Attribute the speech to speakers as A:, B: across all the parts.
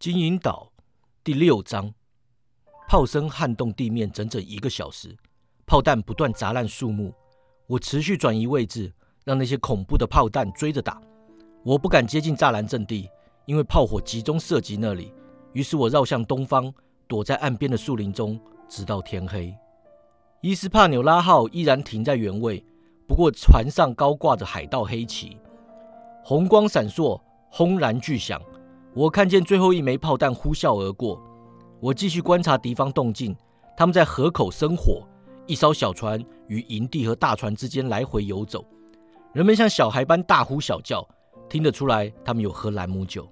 A: 金银岛第六章，炮声撼动地面整整一个小时，炮弹不断砸烂树木。我持续转移位置，让那些恐怖的炮弹追着打。我不敢接近栅栏阵地，因为炮火集中射击那里。于是我绕向东方，躲在岸边的树林中，直到天黑。伊斯帕纽拉号依然停在原位，不过船上高挂着海盗黑旗，红光闪烁，轰然巨响。我看见最后一枚炮弹呼啸而过，我继续观察敌方动静。他们在河口生火，一艘小船于营地和大船之间来回游走。人们像小孩般大呼小叫，听得出来他们有喝兰姆酒。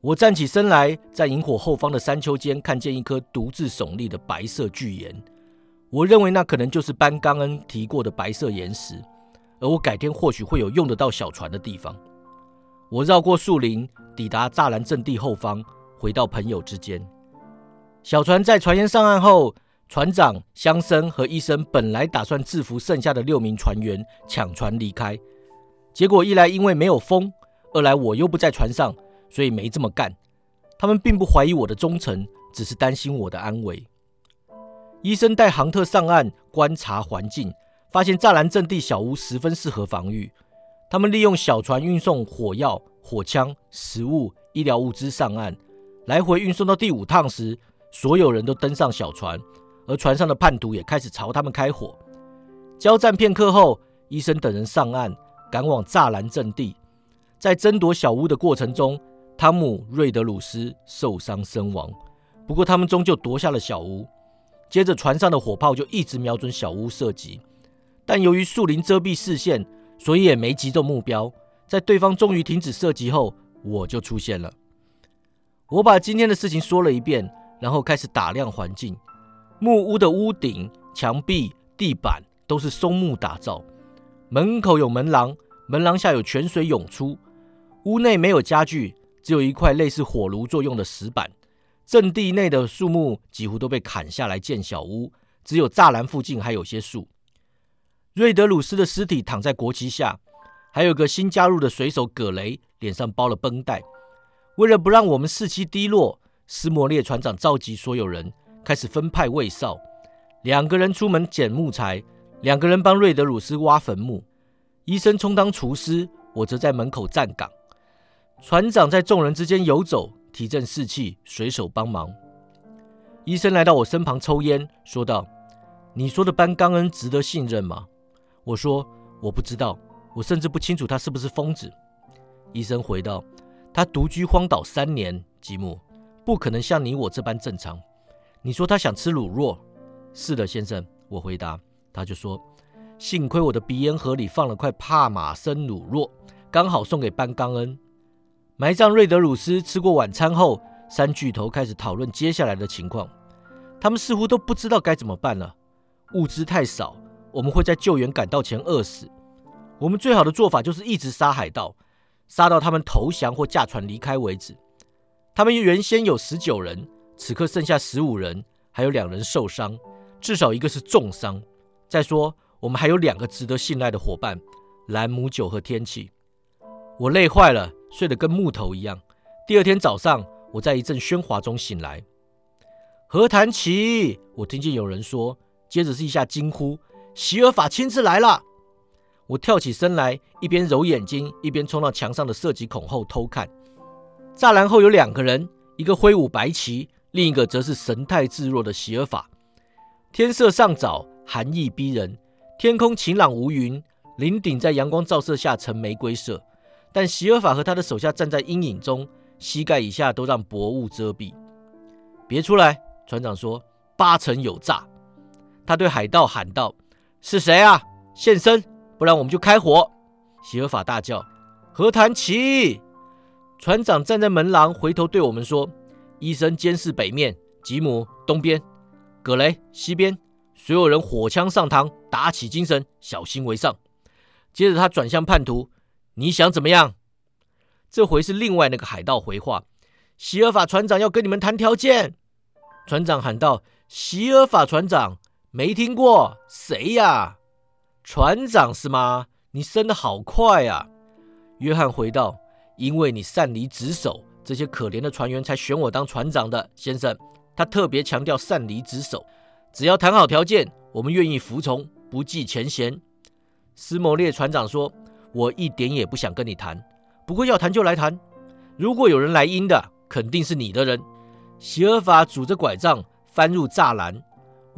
A: 我站起身来，在萤火后方的山丘间看见一颗独自耸立的白色巨岩。我认为那可能就是班刚恩提过的白色岩石，而我改天或许会有用得到小船的地方。我绕过树林，抵达栅栏阵地后方，回到朋友之间。小船在船员上岸后，船长乡森和医生本来打算制服剩下的六名船员，抢船离开。结果一来因为没有风，二来我又不在船上，所以没这么干。他们并不怀疑我的忠诚，只是担心我的安危。医生带杭特上岸观察环境，发现栅栏阵地小屋十分适合防御。他们利用小船运送火药、火枪、食物、医疗物资上岸，来回运送到第五趟时，所有人都登上小船，而船上的叛徒也开始朝他们开火。交战片刻后，医生等人上岸，赶往栅栏阵地。在争夺小屋的过程中，汤姆·瑞德鲁斯受伤身亡。不过，他们终究夺下了小屋。接着，船上的火炮就一直瞄准小屋射击，但由于树林遮蔽视线。所以也没击中目标。在对方终于停止射击后，我就出现了。我把今天的事情说了一遍，然后开始打量环境。木屋的屋顶、墙壁、地板都是松木打造。门口有门廊，门廊下有泉水涌出。屋内没有家具，只有一块类似火炉作用的石板。阵地内的树木几乎都被砍下来建小屋，只有栅栏附近还有些树。瑞德鲁斯的尸体躺在国旗下，还有个新加入的水手葛雷，脸上包了绷带。为了不让我们士气低落，斯摩列船长召集所有人，开始分派卫哨。两个人出门捡木材，两个人帮瑞德鲁斯挖坟墓。医生充当厨师，我则在门口站岗。船长在众人之间游走，提振士气，水手帮忙。医生来到我身旁抽烟，说道：“你说的班刚恩值得信任吗？”我说我不知道，我甚至不清楚他是不是疯子。医生回道：“他独居荒岛三年，吉姆不可能像你我这般正常。”你说他想吃卤肉？是的，先生。我回答，他就说：“幸亏我的鼻烟盒里放了块帕马森卤肉，刚好送给班刚恩。”埋葬瑞德鲁斯。吃过晚餐后，三巨头开始讨论接下来的情况。他们似乎都不知道该怎么办了。物资太少。我们会在救援赶到前饿死。我们最好的做法就是一直杀海盗，杀到他们投降或驾船离开为止。他们原先有十九人，此刻剩下十五人，还有两人受伤，至少一个是重伤。再说，我们还有两个值得信赖的伙伴——兰姆酒和天气。我累坏了，睡得跟木头一样。第二天早上，我在一阵喧哗中醒来。何谈奇，我听见有人说，接着是一下惊呼。席尔法亲自来了，我跳起身来，一边揉眼睛，一边冲到墙上的射击孔后偷看。栅栏后有两个人，一个挥舞白旗，另一个则是神态自若的席尔法。天色尚早，寒意逼人，天空晴朗无云，林顶在阳光照射下呈玫瑰色。但席尔法和他的手下站在阴影中，膝盖以下都让薄雾遮蔽。别出来，船长说，八成有诈。他对海盗喊道。是谁啊？现身，不然我们就开火！席尔法大叫：“何谈奇！”船长站在门廊，回头对我们说：“医生监视北面，吉姆东边，葛雷西边，所有人火枪上膛，打起精神，小心为上。”接着他转向叛徒：“你想怎么样？”这回是另外那个海盗回话：“席尔法船长要跟你们谈条件。”船长喊道：“席尔法船长。”没听过谁呀？船长是吗？你升的好快啊！约翰回道：“因为你擅离职守，这些可怜的船员才选我当船长的，先生。他特别强调擅离职守，只要谈好条件，我们愿意服从，不计前嫌。斯摩列船长说：“我一点也不想跟你谈，不过要谈就来谈。如果有人来阴的，肯定是你的人。”席尔法拄着拐杖翻入栅栏，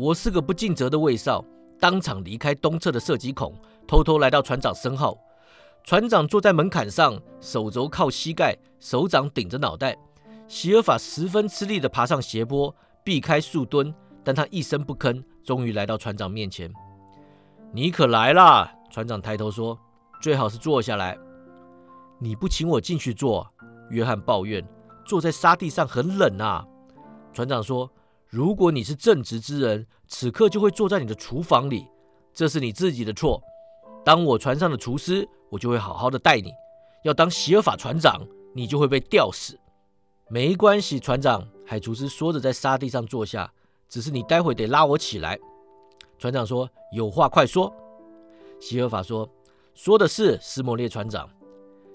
A: 我是个不尽责的卫少，当场离开东侧的射击孔，偷偷来到船长身后。船长坐在门槛上，手肘靠膝盖，手掌顶着脑袋。席尔法十分吃力地爬上斜坡，避开树墩，但他一声不吭，终于来到船长面前。你可来啦！船长抬头说：“最好是坐下来。”你不请我进去坐，约翰抱怨：“坐在沙地上很冷啊。”船长说：“如果你是正直之人，此刻就会坐在你的厨房里，这是你自己的错。当我船上的厨师。”我就会好好的待你。要当席尔法船长，你就会被吊死。没关系，船长。海厨师说着，在沙地上坐下。只是你待会得拉我起来。船长说：“有话快说。”席尔法说：“说的是，斯莫列船长，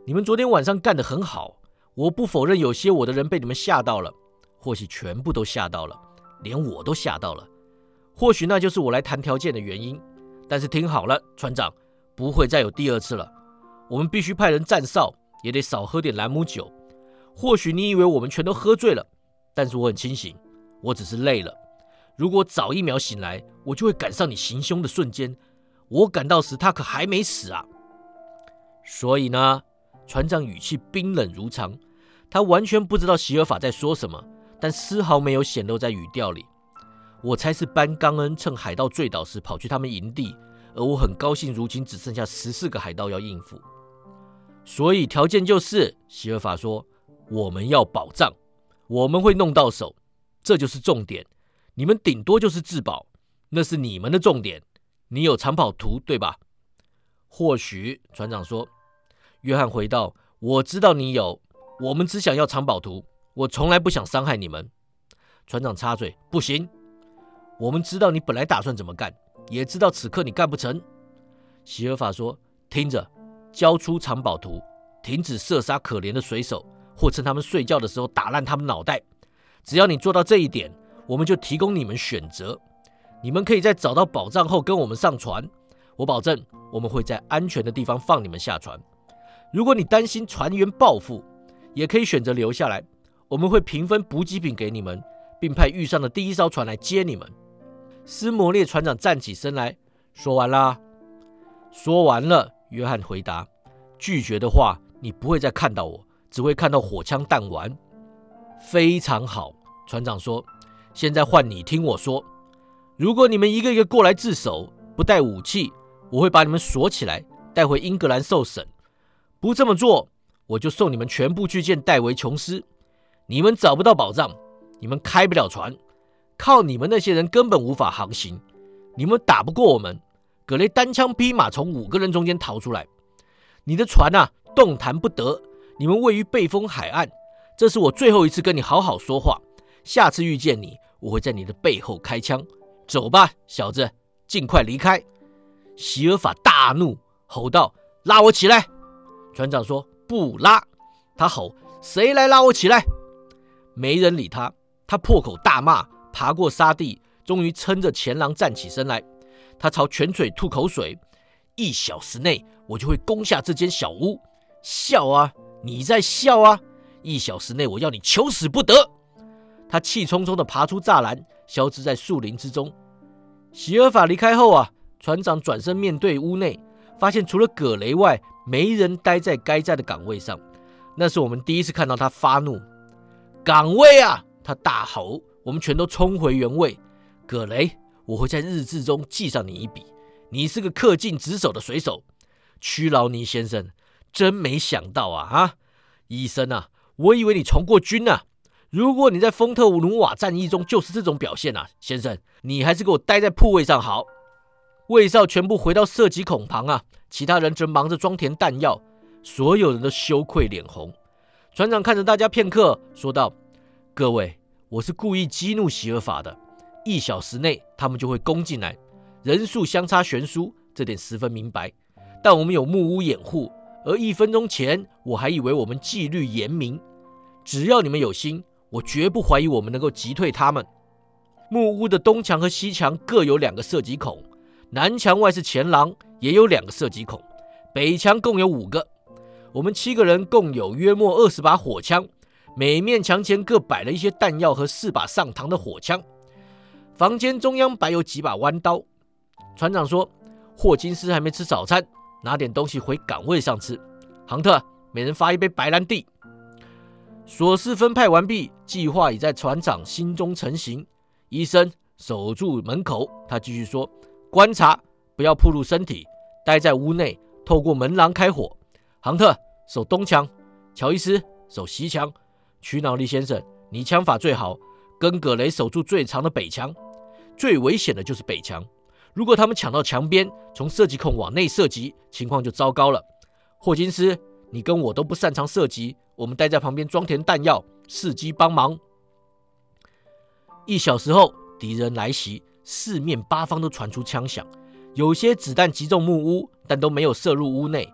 A: 你们昨天晚上干得很好。我不否认，有些我的人被你们吓到了，或许全部都吓到了，连我都吓到了。或许那就是我来谈条件的原因。但是听好了，船长，不会再有第二次了。”我们必须派人站哨，也得少喝点兰姆酒。或许你以为我们全都喝醉了，但是我很清醒，我只是累了。如果早一秒醒来，我就会赶上你行凶的瞬间。我赶到时，他可还没死啊！所以呢，船长语气冰冷如常，他完全不知道席尔法在说什么，但丝毫没有显露在语调里。我猜是班刚恩趁海盗醉倒时跑去他们营地，而我很高兴，如今只剩下十四个海盗要应付。所以条件就是，希尔法说，我们要保障，我们会弄到手，这就是重点。你们顶多就是自保，那是你们的重点。你有长跑图对吧？或许船长说。约翰回道：“我知道你有，我们只想要长跑图，我从来不想伤害你们。”船长插嘴：“不行，我们知道你本来打算怎么干，也知道此刻你干不成。”希尔法说：“听着。”交出藏宝图，停止射杀可怜的水手，或趁他们睡觉的时候打烂他们脑袋。只要你做到这一点，我们就提供你们选择。你们可以在找到宝藏后跟我们上船，我保证我们会在安全的地方放你们下船。如果你担心船员报复，也可以选择留下来，我们会平分补给品给你们，并派遇上的第一艘船来接你们。斯摩列船长站起身来说：“完啦，说完了。”约翰回答：“拒绝的话，你不会再看到我，只会看到火枪弹丸。”非常好，船长说：“现在换你听我说。如果你们一个一个过来自首，不带武器，我会把你们锁起来，带回英格兰受审。不这么做，我就送你们全部去见戴维·琼斯。你们找不到宝藏，你们开不了船，靠你们那些人根本无法航行，你们打不过我们。”格雷单枪匹马从五个人中间逃出来，你的船啊动弹不得。你们位于背风海岸，这是我最后一次跟你好好说话。下次遇见你，我会在你的背后开枪。走吧，小子，尽快离开。席尔法大怒，吼道：“拉我起来！”船长说：“不拉。”他吼：“谁来拉我起来？”没人理他。他破口大骂，爬过沙地，终于撑着前狼站起身来。他朝泉水吐口水，一小时内我就会攻下这间小屋。笑啊，你在笑啊！一小时内我要你求死不得。他气冲冲地爬出栅栏，消失在树林之中。席尔法离开后啊，船长转身面对屋内，发现除了葛雷外，没人待在该在的岗位上。那是我们第一次看到他发怒。岗位啊！他大吼。我们全都冲回原位。葛雷。我会在日志中记上你一笔。你是个恪尽职守的水手，屈劳尼先生。真没想到啊！啊，医生啊，我以为你从过军呢。如果你在丰特努瓦战役中就是这种表现啊，先生，你还是给我待在铺位上好。卫少全部回到射击孔旁啊，其他人正忙着装填弹药，所有人都羞愧脸红。船长看着大家片刻，说道：“各位，我是故意激怒席尔法的。”一小时内，他们就会攻进来，人数相差悬殊，这点十分明白。但我们有木屋掩护，而一分钟前我还以为我们纪律严明。只要你们有心，我绝不怀疑我们能够击退他们。木屋的东墙和西墙各有两个射击孔，南墙外是前廊，也有两个射击孔，北墙共有五个。我们七个人共有约莫二十把火枪，每面墙前各摆了一些弹药和四把上膛的火枪。房间中央摆有几把弯刀。船长说：“霍金斯还没吃早餐，拿点东西回岗位上吃。”杭特，每人发一杯白兰地。琐事分派完毕，计划已在船长心中成型。医生守住门口，他继续说：“观察，不要暴露身体，待在屋内，透过门廊开火。”杭特守东墙，乔伊斯守西墙。屈脑力先生，你枪法最好，跟葛雷守住最长的北墙。最危险的就是北墙，如果他们抢到墙边，从射击孔往内射击，情况就糟糕了。霍金斯，你跟我都不擅长射击，我们待在旁边装填弹药，伺机帮忙。一小时后，敌人来袭，四面八方都传出枪响，有些子弹击中木屋，但都没有射入屋内。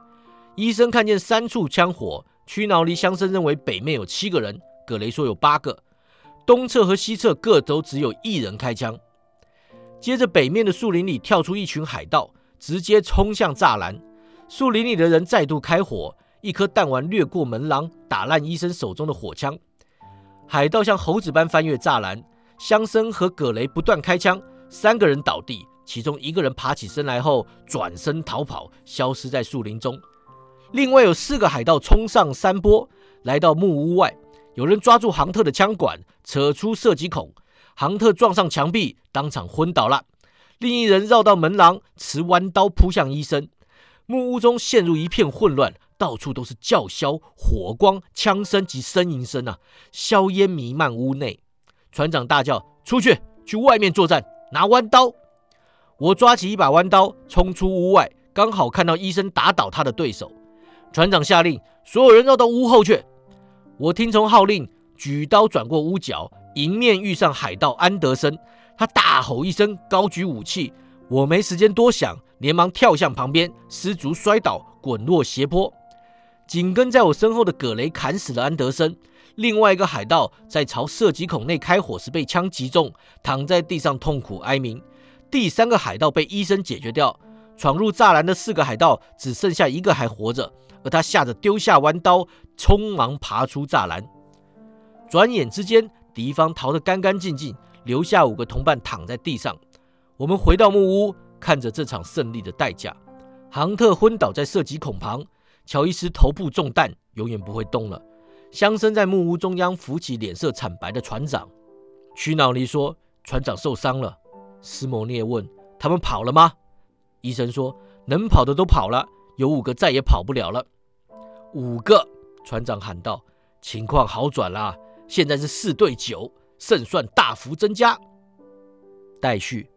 A: 医生看见三处枪火，屈挠离乡绅认为北面有七个人，葛雷说有八个，东侧和西侧各都只有一人开枪。接着，北面的树林里跳出一群海盗，直接冲向栅栏。树林里的人再度开火，一颗弹丸掠过门廊，打烂医生手中的火枪。海盗像猴子般翻越栅栏，乡绅和葛雷不断开枪，三个人倒地，其中一个人爬起身来后转身逃跑，消失在树林中。另外有四个海盗冲上山坡，来到木屋外，有人抓住杭特的枪管，扯出射击孔。杭特撞上墙壁，当场昏倒了。另一人绕到门廊，持弯刀扑向医生。木屋中陷入一片混乱，到处都是叫嚣、火光、枪声及呻吟声啊！硝烟弥漫屋内。船长大叫：“出去，去外面作战，拿弯刀！”我抓起一把弯刀，冲出屋外，刚好看到医生打倒他的对手。船长下令：“所有人绕到屋后去。”我听从号令，举刀转过屋角。迎面遇上海盗安德森，他大吼一声，高举武器。我没时间多想，连忙跳向旁边，失足摔倒，滚落斜坡。紧跟在我身后的葛雷砍死了安德森。另外一个海盗在朝射击孔内开火时被枪击中，躺在地上痛苦哀鸣。第三个海盗被医生解决掉。闯入栅栏的四个海盗只剩下一个还活着，而他吓得丢下弯刀，匆忙爬出栅栏。转眼之间。敌方逃得干干净净，留下五个同伴躺在地上。我们回到木屋，看着这场胜利的代价。杭特昏倒在射击孔旁，乔伊斯头部中弹，永远不会动了。乡绅在木屋中央扶起脸色惨白的船长。屈脑尼说：“船长受伤了。”斯摩涅问：“他们跑了吗？”医生说：“能跑的都跑了，有五个再也跑不了了。”五个，船长喊道：“情况好转了。”现在是四对九，胜算大幅增加。待续。